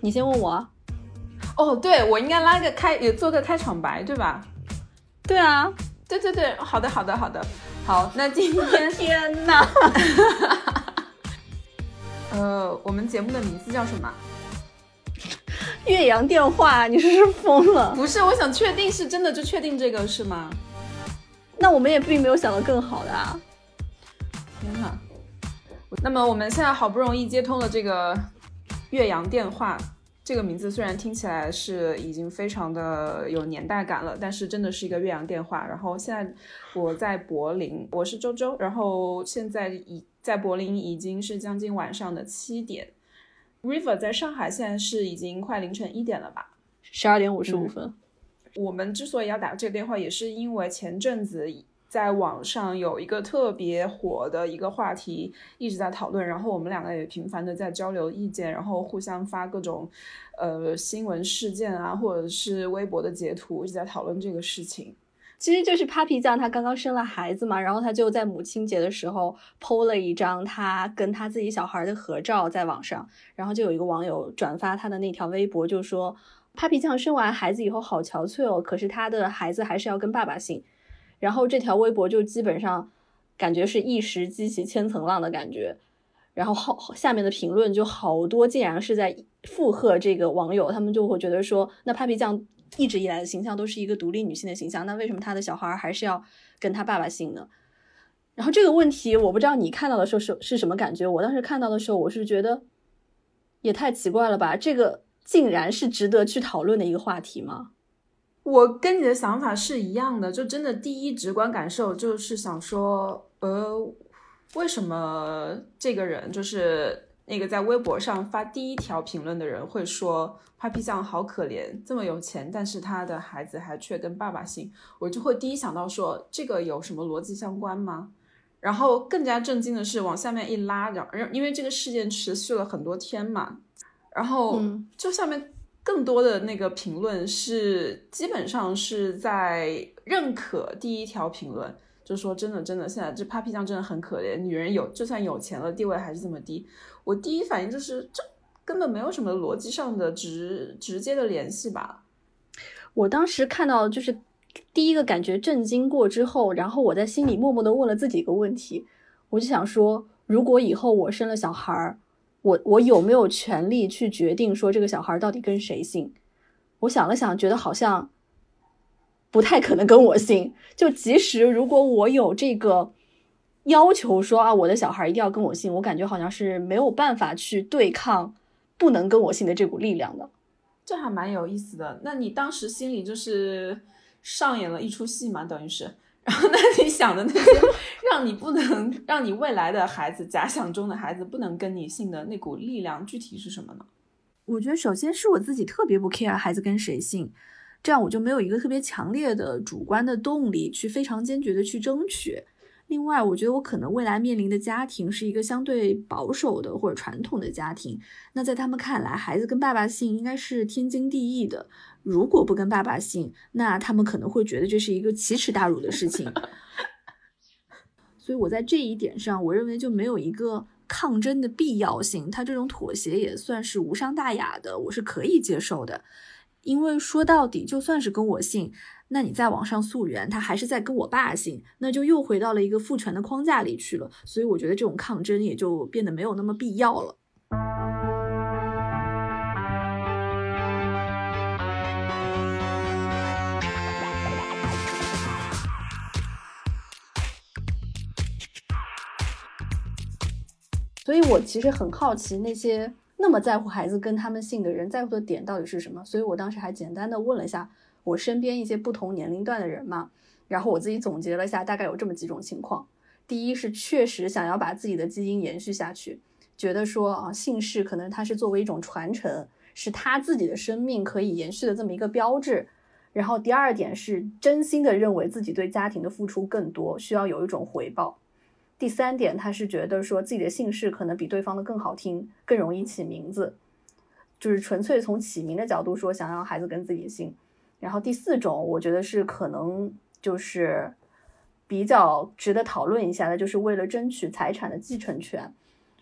你先问我。哦，对，我应该拉个开，也做个开场白，对吧？对啊，对对对，好的好的好的，好，那今天 天哪，呃，我们节目的名字叫什么？岳阳电话，你是不是疯了？不是，我想确定是真的就确定这个是吗？那我们也并没有想到更好的啊。天哪，那么我们现在好不容易接通了这个岳阳电话。这个名字虽然听起来是已经非常的有年代感了，但是真的是一个岳阳电话。然后现在我在柏林，我是周周，然后现在已在柏林已经是将近晚上的七点。River 在上海现在是已经快凌晨一点了吧？十二点五十五分。我们之所以要打这个电话，也是因为前阵子。在网上有一个特别火的一个话题，一直在讨论，然后我们两个也频繁的在交流意见，然后互相发各种，呃，新闻事件啊，或者是微博的截图，一直在讨论这个事情。其实就是 Papi 酱他刚刚生了孩子嘛，然后他就在母亲节的时候 PO 了一张他跟他自己小孩的合照在网上，然后就有一个网友转发他的那条微博，就说 Papi 酱生完孩子以后好憔悴哦，可是他的孩子还是要跟爸爸姓。然后这条微博就基本上感觉是一时激起千层浪的感觉，然后后下面的评论就好多，竟然是在附和这个网友，他们就会觉得说，那 Papi 酱一直以来的形象都是一个独立女性的形象，那为什么她的小孩还是要跟她爸爸姓呢？然后这个问题我不知道你看到的时候是是什么感觉，我当时看到的时候，我是觉得也太奇怪了吧，这个竟然是值得去讨论的一个话题吗？我跟你的想法是一样的，就真的第一直观感受就是想说，呃，为什么这个人就是那个在微博上发第一条评论的人会说 Papi 酱好可怜，这么有钱，但是他的孩子还却跟爸爸姓，我就会第一想到说这个有什么逻辑相关吗？然后更加震惊的是往下面一拉，然因为这个事件持续了很多天嘛，然后就下面。更多的那个评论是基本上是在认可第一条评论，就说真的真的，现在这 Papi 酱真的很可怜，女人有就算有钱了，地位还是这么低。我第一反应就是这根本没有什么逻辑上的直直接的联系吧。我当时看到就是第一个感觉震惊过之后，然后我在心里默默的问了自己一个问题，我就想说，如果以后我生了小孩儿。我我有没有权利去决定说这个小孩到底跟谁姓？我想了想，觉得好像不太可能跟我姓。就即使如果我有这个要求，说啊，我的小孩一定要跟我姓，我感觉好像是没有办法去对抗不能跟我姓的这股力量的。这还蛮有意思的。那你当时心里就是上演了一出戏嘛？等于是。然后，那 你想的那些，让你不能让你未来的孩子假想中的孩子不能跟你姓的那股力量，具体是什么呢？我觉得首先是我自己特别不 care 孩子跟谁姓，这样我就没有一个特别强烈的主观的动力去非常坚决的去争取。另外，我觉得我可能未来面临的家庭是一个相对保守的或者传统的家庭，那在他们看来，孩子跟爸爸姓应该是天经地义的。如果不跟爸爸姓，那他们可能会觉得这是一个奇耻大辱的事情。所以我在这一点上，我认为就没有一个抗争的必要性。他这种妥协也算是无伤大雅的，我是可以接受的。因为说到底，就算是跟我姓，那你在网上溯源，他还是在跟我爸姓，那就又回到了一个父权的框架里去了。所以我觉得这种抗争也就变得没有那么必要了。所以，我其实很好奇，那些那么在乎孩子跟他们姓的人，在乎的点到底是什么？所以我当时还简单的问了一下我身边一些不同年龄段的人嘛，然后我自己总结了一下，大概有这么几种情况：第一是确实想要把自己的基因延续下去，觉得说啊，姓氏可能它是作为一种传承，是他自己的生命可以延续的这么一个标志；然后第二点是真心的认为自己对家庭的付出更多，需要有一种回报。第三点，他是觉得说自己的姓氏可能比对方的更好听，更容易起名字，就是纯粹从起名的角度说，想让孩子跟自己姓。然后第四种，我觉得是可能就是比较值得讨论一下的，就是为了争取财产的继承权。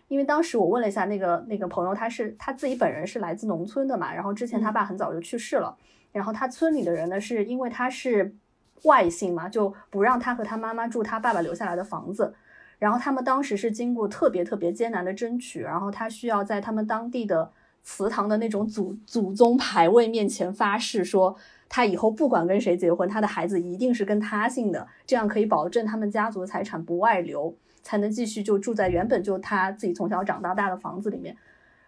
因为当时我问了一下那个那个朋友，他是他自己本人是来自农村的嘛，然后之前他爸很早就去世了，然后他村里的人呢，是因为他是外姓嘛，就不让他和他妈妈住他爸爸留下来的房子。然后他们当时是经过特别特别艰难的争取，然后他需要在他们当地的祠堂的那种祖祖宗牌位面前发誓，说他以后不管跟谁结婚，他的孩子一定是跟他姓的，这样可以保证他们家族的财产不外流，才能继续就住在原本就他自己从小长到大的房子里面。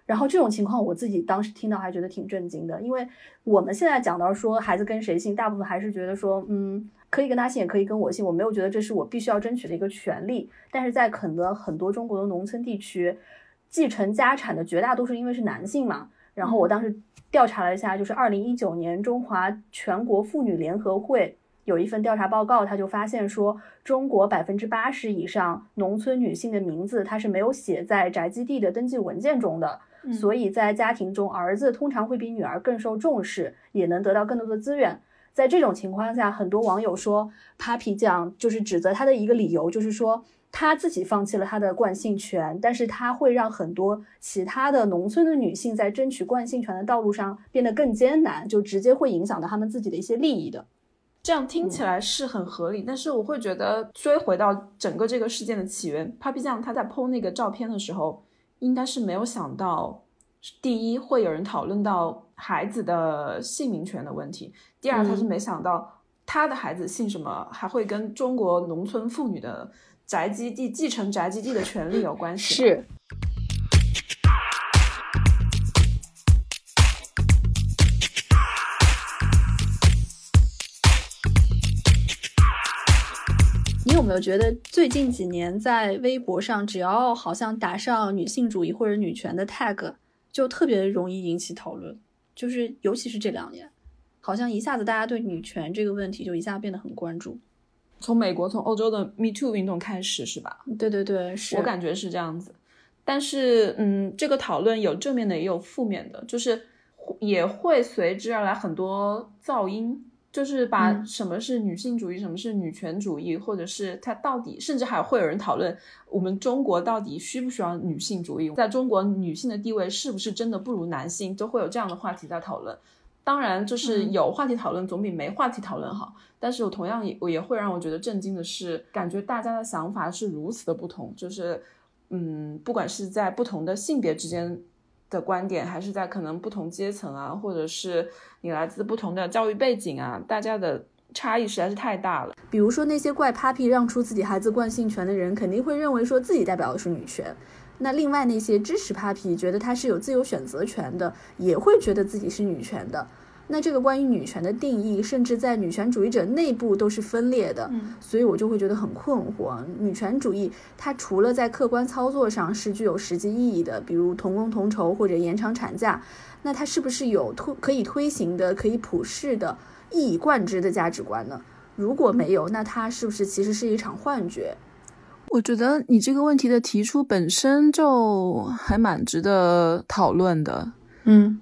然后这种情况，我自己当时听到还觉得挺震惊的，因为我们现在讲到说孩子跟谁姓，大部分还是觉得说，嗯，可以跟他姓，也可以跟我姓，我没有觉得这是我必须要争取的一个权利。但是在肯德很多中国的农村地区，继承家产的绝大多数因为是男性嘛。然后我当时调查了一下，就是二零一九年中华全国妇女联合会有一份调查报告，他就发现说，中国百分之八十以上农村女性的名字，她是没有写在宅基地的登记文件中的。所以在家庭中，儿子通常会比女儿更受重视，也能得到更多的资源。在这种情况下，很多网友说，Papi 酱就是指责他的一个理由，就是说他自己放弃了他的惯性权，但是他会让很多其他的农村的女性在争取惯性权的道路上变得更艰难，就直接会影响到他们自己的一些利益的。这样听起来是很合理，但是我会觉得追回到整个这个事件的起源，Papi 酱他在 PO 那个照片的时候。应该是没有想到，第一会有人讨论到孩子的姓名权的问题，第二他是没想到他的孩子姓什么还会跟中国农村妇女的宅基地继承宅基地的权利有关系。是。没有觉得最近几年在微博上，只要好像打上女性主义或者女权的 tag，就特别容易引起讨论。就是尤其是这两年，好像一下子大家对女权这个问题就一下变得很关注。从美国、从欧洲的 Me Too 运动开始，是吧？对对对，是我感觉是这样子。但是，嗯，这个讨论有正面的，也有负面的，就是也会随之而来很多噪音。就是把什么是女性主义，什么是女权主义，或者是它到底，甚至还会有人讨论我们中国到底需不需要女性主义，在中国女性的地位是不是真的不如男性，都会有这样的话题在讨论。当然，就是有话题讨论总比没话题讨论好。但是我同样也也会让我觉得震惊的是，感觉大家的想法是如此的不同，就是嗯，不管是在不同的性别之间。的观点，还是在可能不同阶层啊，或者是你来自不同的教育背景啊，大家的差异实在是太大了。比如说那些怪 Papi 让出自己孩子惯性权的人，肯定会认为说自己代表的是女权。那另外那些支持 Papi，觉得他是有自由选择权的，也会觉得自己是女权的。那这个关于女权的定义，甚至在女权主义者内部都是分裂的，所以我就会觉得很困惑。女权主义它除了在客观操作上是具有实际意义的，比如同工同酬或者延长产假，那它是不是有推可以推行的、可以普世的、一以贯之的价值观呢？如果没有，那它是不是其实是一场幻觉？我觉得你这个问题的提出本身就还蛮值得讨论的。嗯。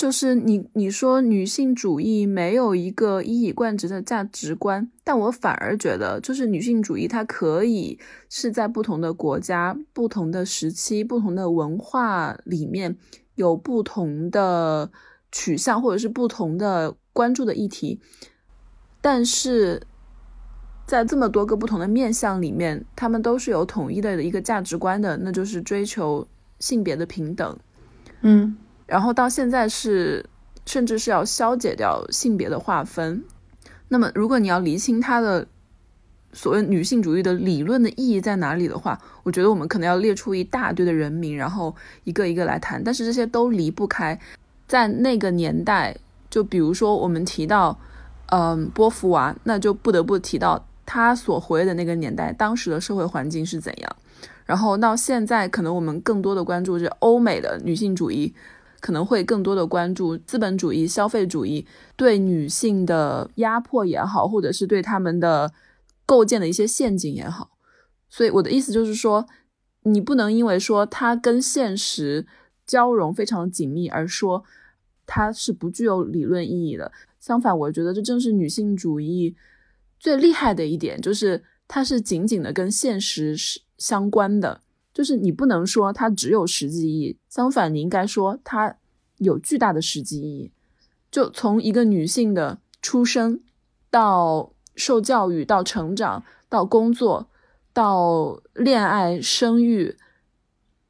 就是你你说女性主义没有一个一以贯之的价值观，但我反而觉得，就是女性主义它可以是在不同的国家、不同的时期、不同的文化里面有不同的取向，或者是不同的关注的议题，但是在这么多个不同的面向里面，他们都是有统一的一个价值观的，那就是追求性别的平等。嗯。然后到现在是，甚至是要消解掉性别的划分。那么，如果你要厘清它的所谓女性主义的理论的意义在哪里的话，我觉得我们可能要列出一大堆的人名，然后一个一个来谈。但是这些都离不开在那个年代，就比如说我们提到，嗯，波伏娃，那就不得不提到他所活跃的那个年代，当时的社会环境是怎样。然后到现在，可能我们更多的关注是欧美的女性主义。可能会更多的关注资本主义、消费主义对女性的压迫也好，或者是对他们的构建的一些陷阱也好。所以我的意思就是说，你不能因为说它跟现实交融非常紧密而说它是不具有理论意义的。相反，我觉得这正是女性主义最厉害的一点，就是它是紧紧的跟现实是相关的。就是你不能说它只有实际意义，相反，你应该说它有巨大的实际意义。就从一个女性的出生到受教育，到成长，到工作，到恋爱、生育，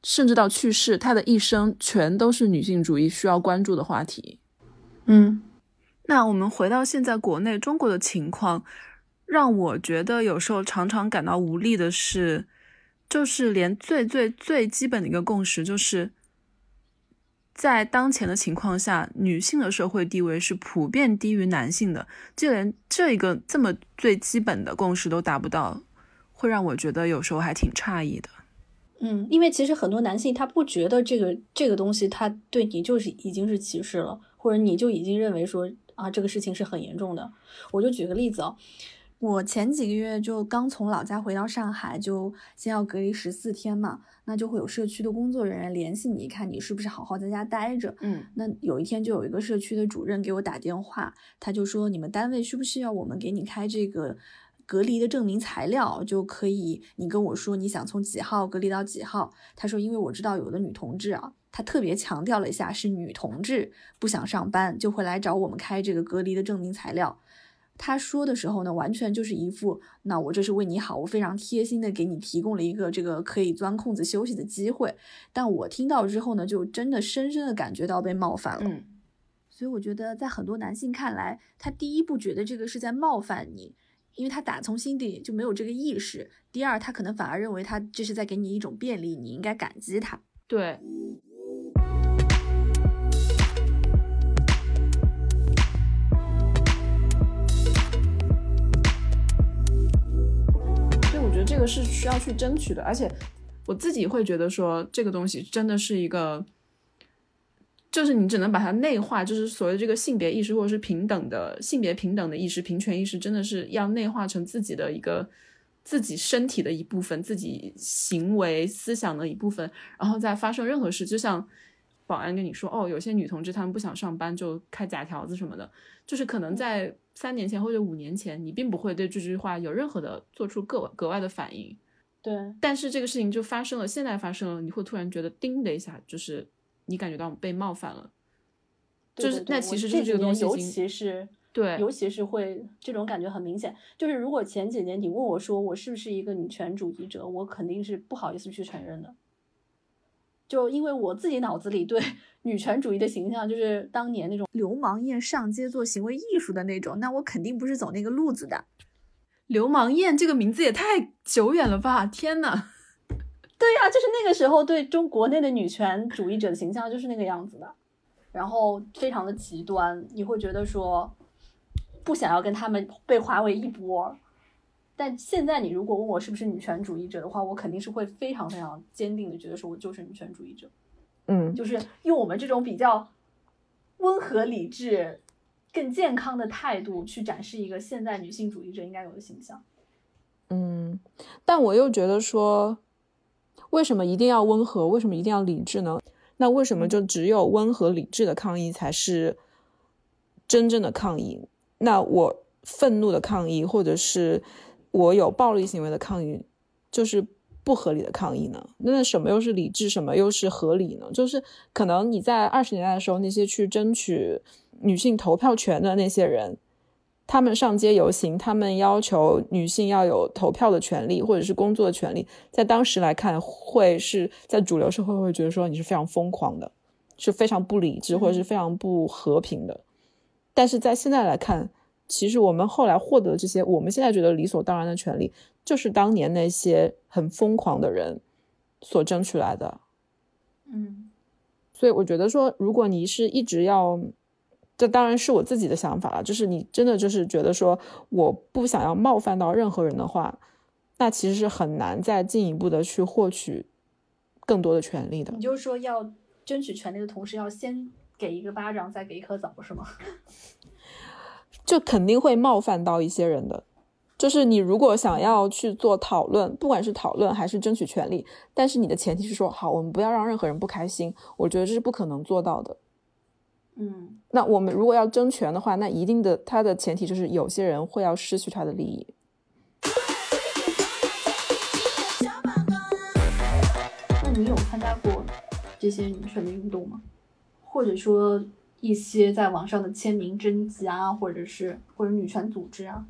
甚至到去世，她的一生全都是女性主义需要关注的话题。嗯，那我们回到现在国内中国的情况，让我觉得有时候常常感到无力的是。就是连最最最基本的一个共识，就是在当前的情况下，女性的社会地位是普遍低于男性的。就连这一个这么最基本的共识都达不到，会让我觉得有时候还挺诧异的。嗯，因为其实很多男性他不觉得这个这个东西他对你就是已经是歧视了，或者你就已经认为说啊这个事情是很严重的。我就举个例子啊。我前几个月就刚从老家回到上海，就先要隔离十四天嘛，那就会有社区的工作人员联系你，看你是不是好好在家待着。嗯，那有一天就有一个社区的主任给我打电话，他就说你们单位需不需要我们给你开这个隔离的证明材料，就可以你跟我说你想从几号隔离到几号。他说因为我知道有的女同志啊，他特别强调了一下是女同志不想上班，就会来找我们开这个隔离的证明材料。他说的时候呢，完全就是一副，那我这是为你好，我非常贴心的给你提供了一个这个可以钻空子休息的机会。但我听到之后呢，就真的深深的感觉到被冒犯了。嗯，所以我觉得在很多男性看来，他第一不觉得这个是在冒犯你，因为他打从心底就没有这个意识。第二，他可能反而认为他这是在给你一种便利，你应该感激他。对。这个是需要去争取的，而且我自己会觉得说，这个东西真的是一个，就是你只能把它内化，就是所谓这个性别意识或者是平等的性别平等的意识、平权意识，真的是要内化成自己的一个自己身体的一部分、自己行为思想的一部分，然后再发生任何事，就像保安跟你说，哦，有些女同志她们不想上班就开假条子什么的，就是可能在。三年前或者五年前，你并不会对这句话有任何的做出格格外的反应，对。但是这个事情就发生了，现在发生了，你会突然觉得叮的一下，就是你感觉到被冒犯了，就是那其实就是这个东西，尤其是对，尤其是会这种感觉很明显。就是如果前几年你问我说我是不是一个女权主义者，我肯定是不好意思去承认的。就因为我自己脑子里对 女权主义的形象，就是当年那种流氓艳上街做行为艺术的那种，那我肯定不是走那个路子的。流氓艳这个名字也太久远了吧！天呐，对呀，就是那个时候对中国内的女权主义者的形象就是那个样子的，然后非常的极端，你会觉得说不想要跟他们被划为一波。但现在你如果问我是不是女权主义者的话，我肯定是会非常非常坚定的觉得说我就是女权主义者，嗯，就是用我们这种比较温和理智、更健康的态度去展示一个现代女性主义者应该有的形象。嗯，但我又觉得说，为什么一定要温和？为什么一定要理智呢？那为什么就只有温和理智的抗议才是真正的抗议？那我愤怒的抗议，或者是？我有暴力行为的抗议，就是不合理的抗议呢？那什么又是理智，什么又是合理呢？就是可能你在二十年代的时候，那些去争取女性投票权的那些人，他们上街游行，他们要求女性要有投票的权利，或者是工作的权利，在当时来看，会是在主流社会会觉得说你是非常疯狂的，是非常不理智，或者是非常不和平的。但是在现在来看。其实我们后来获得这些，我们现在觉得理所当然的权利，就是当年那些很疯狂的人所争取来的。嗯，所以我觉得说，如果你是一直要，这当然是我自己的想法了，就是你真的就是觉得说，我不想要冒犯到任何人的话，那其实是很难再进一步的去获取更多的权利的。你就是说，要争取权利的同时，要先给一个巴掌，再给一颗枣，是吗？就肯定会冒犯到一些人的，就是你如果想要去做讨论，不管是讨论还是争取权利，但是你的前提是说，好，我们不要让任何人不开心，我觉得这是不可能做到的。嗯，那我们如果要争权的话，那一定的它的前提就是有些人会要失去他的利益。那你有参加过这些女权的运动吗？或者说一些在网上的签名征集啊，或者是或者女权组织啊？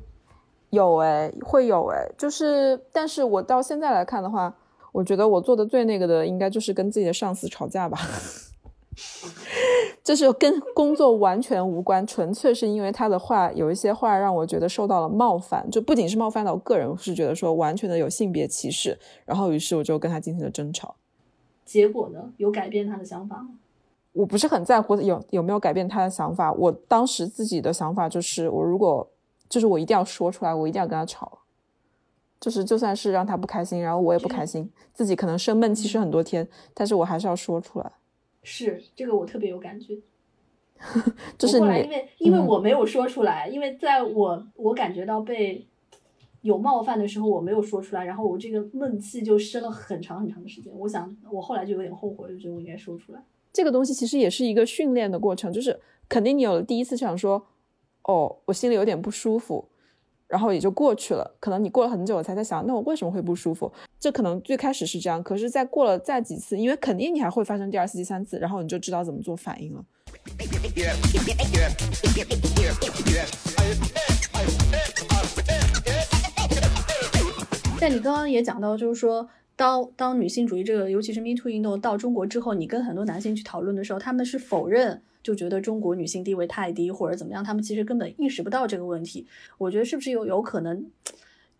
有哎，会有哎，就是，但是我到现在来看的话，我觉得我做的最那个的，应该就是跟自己的上司吵架吧。就是跟工作完全无关，纯粹是因为他的话有一些话让我觉得受到了冒犯，就不仅是冒犯到个人，是觉得说完全的有性别歧视，然后于是我就跟他进行了争吵。结果呢？有改变他的想法吗？我不是很在乎有有没有改变他的想法，我当时自己的想法就是，我如果就是我一定要说出来，我一定要跟他吵，就是就算是让他不开心，然后我也不开心，自己可能生闷气是很多天，但是我还是要说出来。是这个我特别有感觉，就是你，因为因为我没有说出来，因为在我我感觉到被有冒犯的时候，我没有说出来，然后我这个闷气就生了很长很长的时间。我想我后来就有点后悔，就觉得我应该说出来。这个东西其实也是一个训练的过程，就是肯定你有了第一次想说，哦，我心里有点不舒服。然后也就过去了，可能你过了很久才在想，那我为什么会不舒服？这可能最开始是这样，可是再过了再几次，因为肯定你还会发生第二次、第三次，然后你就知道怎么做反应了。但你刚刚也讲到，就是说，当当女性主义这个，尤其是 Me Too 运动到中国之后，你跟很多男性去讨论的时候，他们是否认。就觉得中国女性地位太低或者怎么样，他们其实根本意识不到这个问题。我觉得是不是有有可能，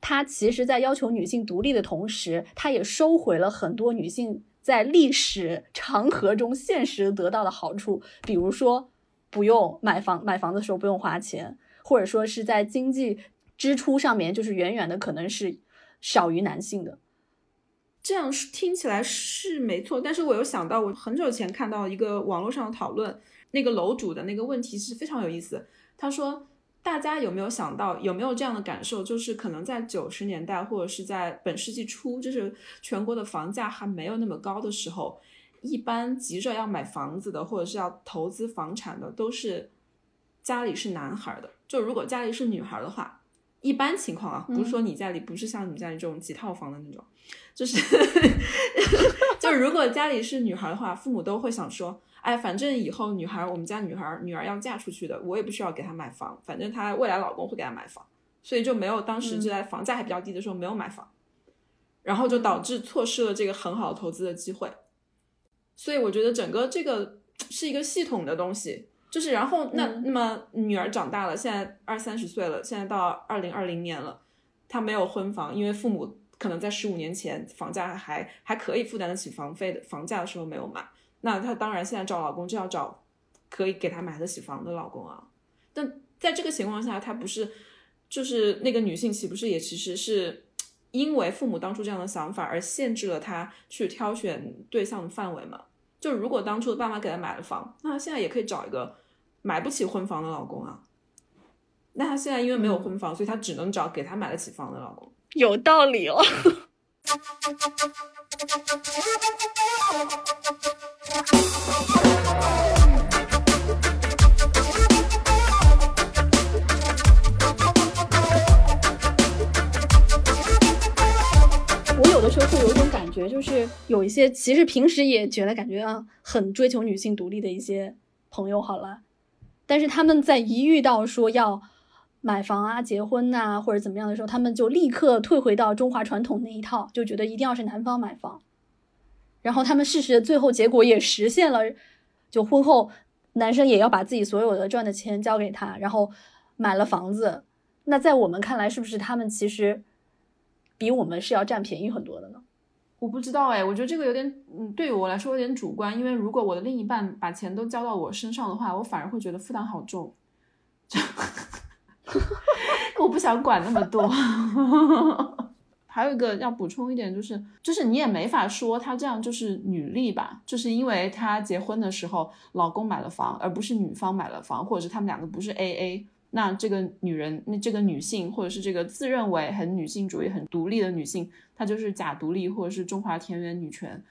他其实在要求女性独立的同时，他也收回了很多女性在历史长河中现实得到的好处，比如说不用买房买房的时候不用花钱，或者说是在经济支出上面就是远远的可能是少于男性的。这样听起来是没错，但是我又想到我很久前看到一个网络上的讨论。那个楼主的那个问题是非常有意思。他说：“大家有没有想到，有没有这样的感受，就是可能在九十年代或者是在本世纪初，就是全国的房价还没有那么高的时候，一般急着要买房子的或者是要投资房产的，都是家里是男孩的。就如果家里是女孩的话，一般情况啊，不是说你家里不是像你家里这种几套房的那种，就是 就如果家里是女孩的话，父母都会想说。”哎，反正以后女孩，我们家女孩女儿要嫁出去的，我也不需要给她买房，反正她未来老公会给她买房，所以就没有当时就在房价还比较低的时候没有买房，然后就导致错失了这个很好的投资的机会。所以我觉得整个这个是一个系统的东西，就是然后那那么女儿长大了，现在二三十岁了，现在到二零二零年了，她没有婚房，因为父母可能在十五年前房价还还可以负担得起房费的房价的时候没有买。那她当然现在找老公就要找可以给她买得起房的老公啊，但在这个情况下，她不是就是那个女性岂不是也其实是因为父母当初这样的想法而限制了她去挑选对象的范围吗？就如果当初的爸妈给她买了房，那她现在也可以找一个买不起婚房的老公啊。那她现在因为没有婚房，所以她只能找给她买得起房的老公。有道理哦。我有的时候会有一种感觉，就是有一些其实平时也觉得感觉啊很追求女性独立的一些朋友，好了，但是他们在一遇到说要买房啊、结婚呐或者怎么样的时候，他们就立刻退回到中华传统那一套，就觉得一定要是男方买房。然后他们事实的最后结果也实现了，就婚后男生也要把自己所有的赚的钱交给他，然后买了房子。那在我们看来，是不是他们其实比我们是要占便宜很多的呢？我不知道哎，我觉得这个有点，嗯，对于我来说有点主观。因为如果我的另一半把钱都交到我身上的话，我反而会觉得负担好重，就 我不想管那么多。还有一个要补充一点，就是就是你也没法说她这样就是女力吧，就是因为她结婚的时候老公买了房，而不是女方买了房，或者是他们两个不是 A A，那这个女人，那这个女性，或者是这个自认为很女性主义、很独立的女性，她就是假独立，或者是中华田园女权，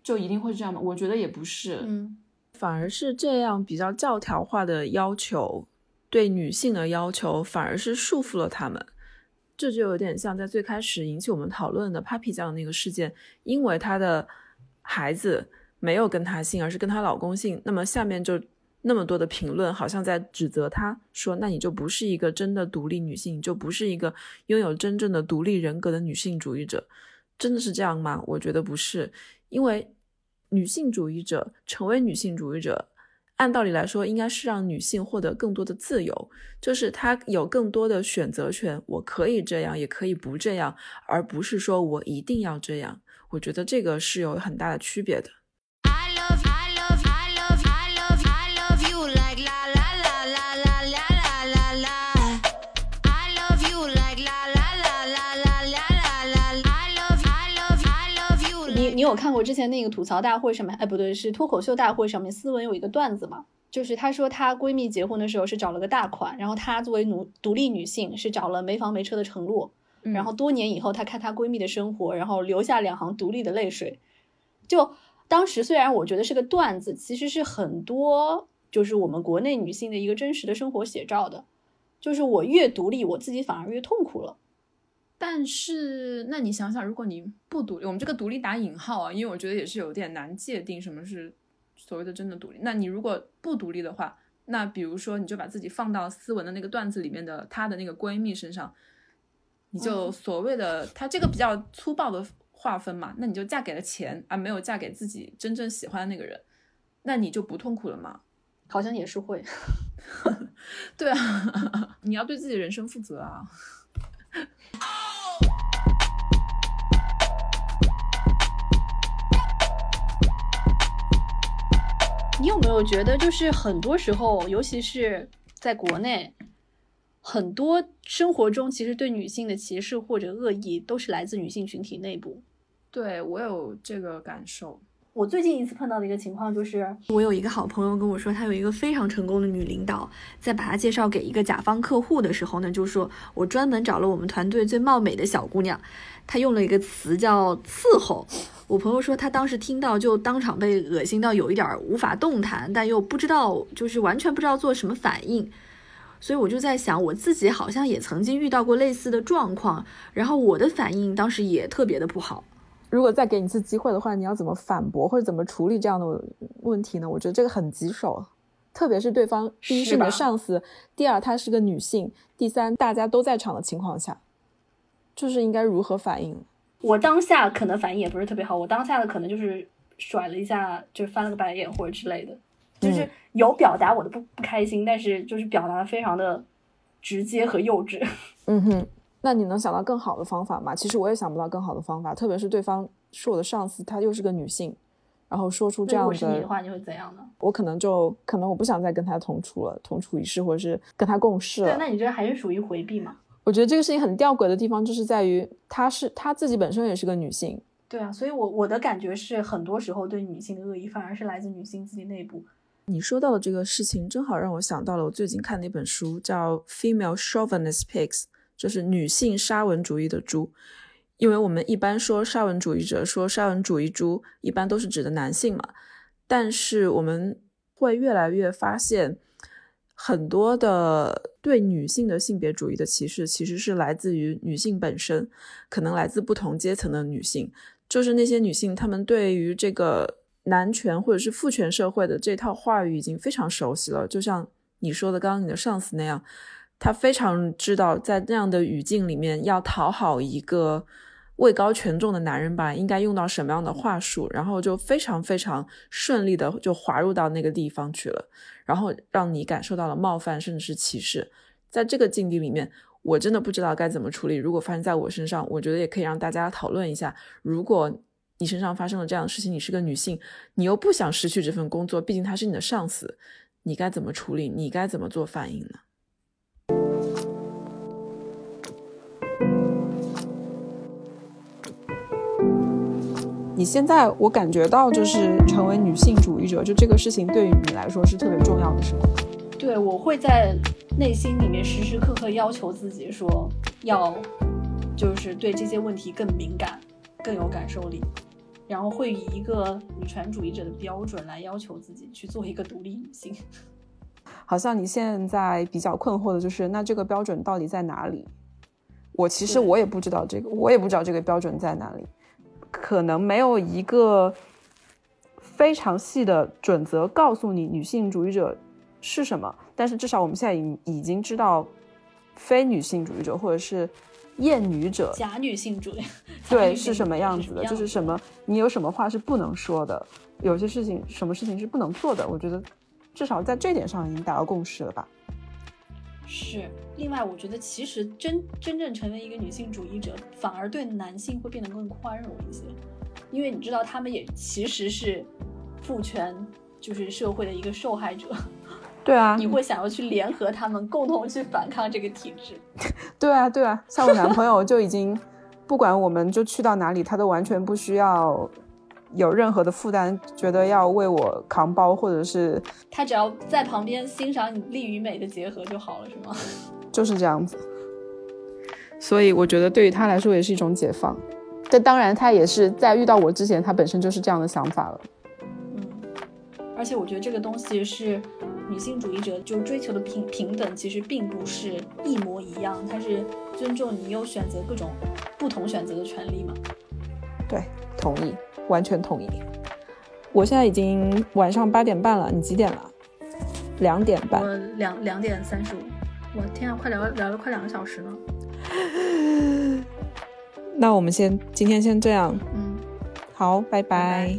就一定会这样吗？我觉得也不是，嗯，反而是这样比较教条化的要求，对女性的要求，反而是束缚了她们。这就有点像在最开始引起我们讨论的 Papi 酱的那个事件，因为她的孩子没有跟她姓，而是跟她老公姓，那么下面就。那么多的评论，好像在指责她，说那你就不是一个真的独立女性，就不是一个拥有真正的独立人格的女性主义者，真的是这样吗？我觉得不是，因为女性主义者成为女性主义者，按道理来说，应该是让女性获得更多的自由，就是她有更多的选择权，我可以这样，也可以不这样，而不是说我一定要这样。我觉得这个是有很大的区别的。有看过之前那个吐槽大会上面？哎，不对，是脱口秀大会上面，思文有一个段子嘛，就是她说她闺蜜结婚的时候是找了个大款，然后她作为独独立女性是找了没房没车的程洛，然后多年以后她看她闺蜜的生活，然后留下两行独立的泪水。就当时虽然我觉得是个段子，其实是很多就是我们国内女性的一个真实的生活写照的，就是我越独立，我自己反而越痛苦了。但是，那你想想，如果你不独立，我们这个独立打引号啊，因为我觉得也是有点难界定什么是所谓的真的独立。那你如果不独立的话，那比如说，你就把自己放到思文的那个段子里面的她的那个闺蜜身上，你就所谓的她这个比较粗暴的划分嘛，那你就嫁给了钱，而没有嫁给自己真正喜欢的那个人，那你就不痛苦了吗？好像也是会，对啊，你要对自己人生负责啊。你有没有觉得，就是很多时候，尤其是在国内，很多生活中其实对女性的歧视或者恶意，都是来自女性群体内部。对我有这个感受。我最近一次碰到的一个情况就是，我有一个好朋友跟我说，他有一个非常成功的女领导，在把她介绍给一个甲方客户的时候呢，就说我专门找了我们团队最貌美的小姑娘，她用了一个词叫伺候。我朋友说，他当时听到就当场被恶心到有一点无法动弹，但又不知道，就是完全不知道做什么反应。所以我就在想，我自己好像也曾经遇到过类似的状况，然后我的反应当时也特别的不好。如果再给你一次机会的话，你要怎么反驳或者怎么处理这样的问题呢？我觉得这个很棘手，特别是对方第一是你的上司，第二她是个女性，第三大家都在场的情况下，就是应该如何反应？我当下可能反应也不是特别好，我当下的可能就是甩了一下，就翻了个白眼或者之类的，就是有表达我的不不开心，但是就是表达的非常的直接和幼稚。嗯哼。那你能想到更好的方法吗？其实我也想不到更好的方法，特别是对方是我的上司，她又是个女性，然后说出这样的。如果是你的话，你会怎样呢？我可能就可能我不想再跟她同处了，同处一室，或者是跟她共事了。对，那你这还是属于回避吗？我觉得这个事情很吊诡的地方，就是在于她是她自己本身也是个女性。对啊，所以我我的感觉是，很多时候对女性的恶意反而是来自女性自己内部。你说到的这个事情，正好让我想到了我最近看的一本书，叫《Female Chauvinist Pigs》。就是女性沙文主义的猪，因为我们一般说沙文主义者，说沙文主义猪，一般都是指的男性嘛。但是我们会越来越发现，很多的对女性的性别主义的歧视，其实是来自于女性本身，可能来自不同阶层的女性。就是那些女性，她们对于这个男权或者是父权社会的这套话语已经非常熟悉了，就像你说的，刚刚你的上司那样。他非常知道，在那样的语境里面，要讨好一个位高权重的男人吧，应该用到什么样的话术，然后就非常非常顺利的就滑入到那个地方去了，然后让你感受到了冒犯，甚至是歧视。在这个境地里面，我真的不知道该怎么处理。如果发生在我身上，我觉得也可以让大家讨论一下：如果你身上发生了这样的事情，你是个女性，你又不想失去这份工作，毕竟他是你的上司，你该怎么处理？你该怎么做反应呢？你现在我感觉到就是成为女性主义者，就这个事情对于你来说是特别重要的事吗。对我会在内心里面时时刻刻要求自己说，要就是对这些问题更敏感，更有感受力，然后会以一个女权主义者的标准来要求自己去做一个独立女性。好像你现在比较困惑的就是，那这个标准到底在哪里？我其实我也不知道这个，我也不知道这个标准在哪里，可能没有一个非常细的准则告诉你女性主义者是什么。但是至少我们现在已已经知道，非女性主义者或者是厌女者、假女性主义，对是什么样子的？就是什么，你有什么话是不能说的，有些事情，什么事情是不能做的？我觉得。至少在这点上已经达到共识了吧？是。另外，我觉得其实真真正成为一个女性主义者，反而对男性会变得更宽容一些，因为你知道他们也其实是父权就是社会的一个受害者。对啊，你会想要去联合他们，共同去反抗这个体制。对啊，对啊，像我男朋友就已经不管我们就去到哪里，他都完全不需要。有任何的负担，觉得要为我扛包，或者是他只要在旁边欣赏你力与美的结合就好了，是吗？就是这样子。所以我觉得对于他来说也是一种解放。但当然，他也是在遇到我之前，他本身就是这样的想法了。嗯，而且我觉得这个东西是女性主义者就追求的平平等，其实并不是一模一样，它是尊重你有选择各种不同选择的权利嘛。对，同意。完全同意。我现在已经晚上八点半了，你几点了？两点半。我两两点三十五。我天啊，快聊聊了快两个小时了。那我们先今天先这样。嗯，好，拜拜。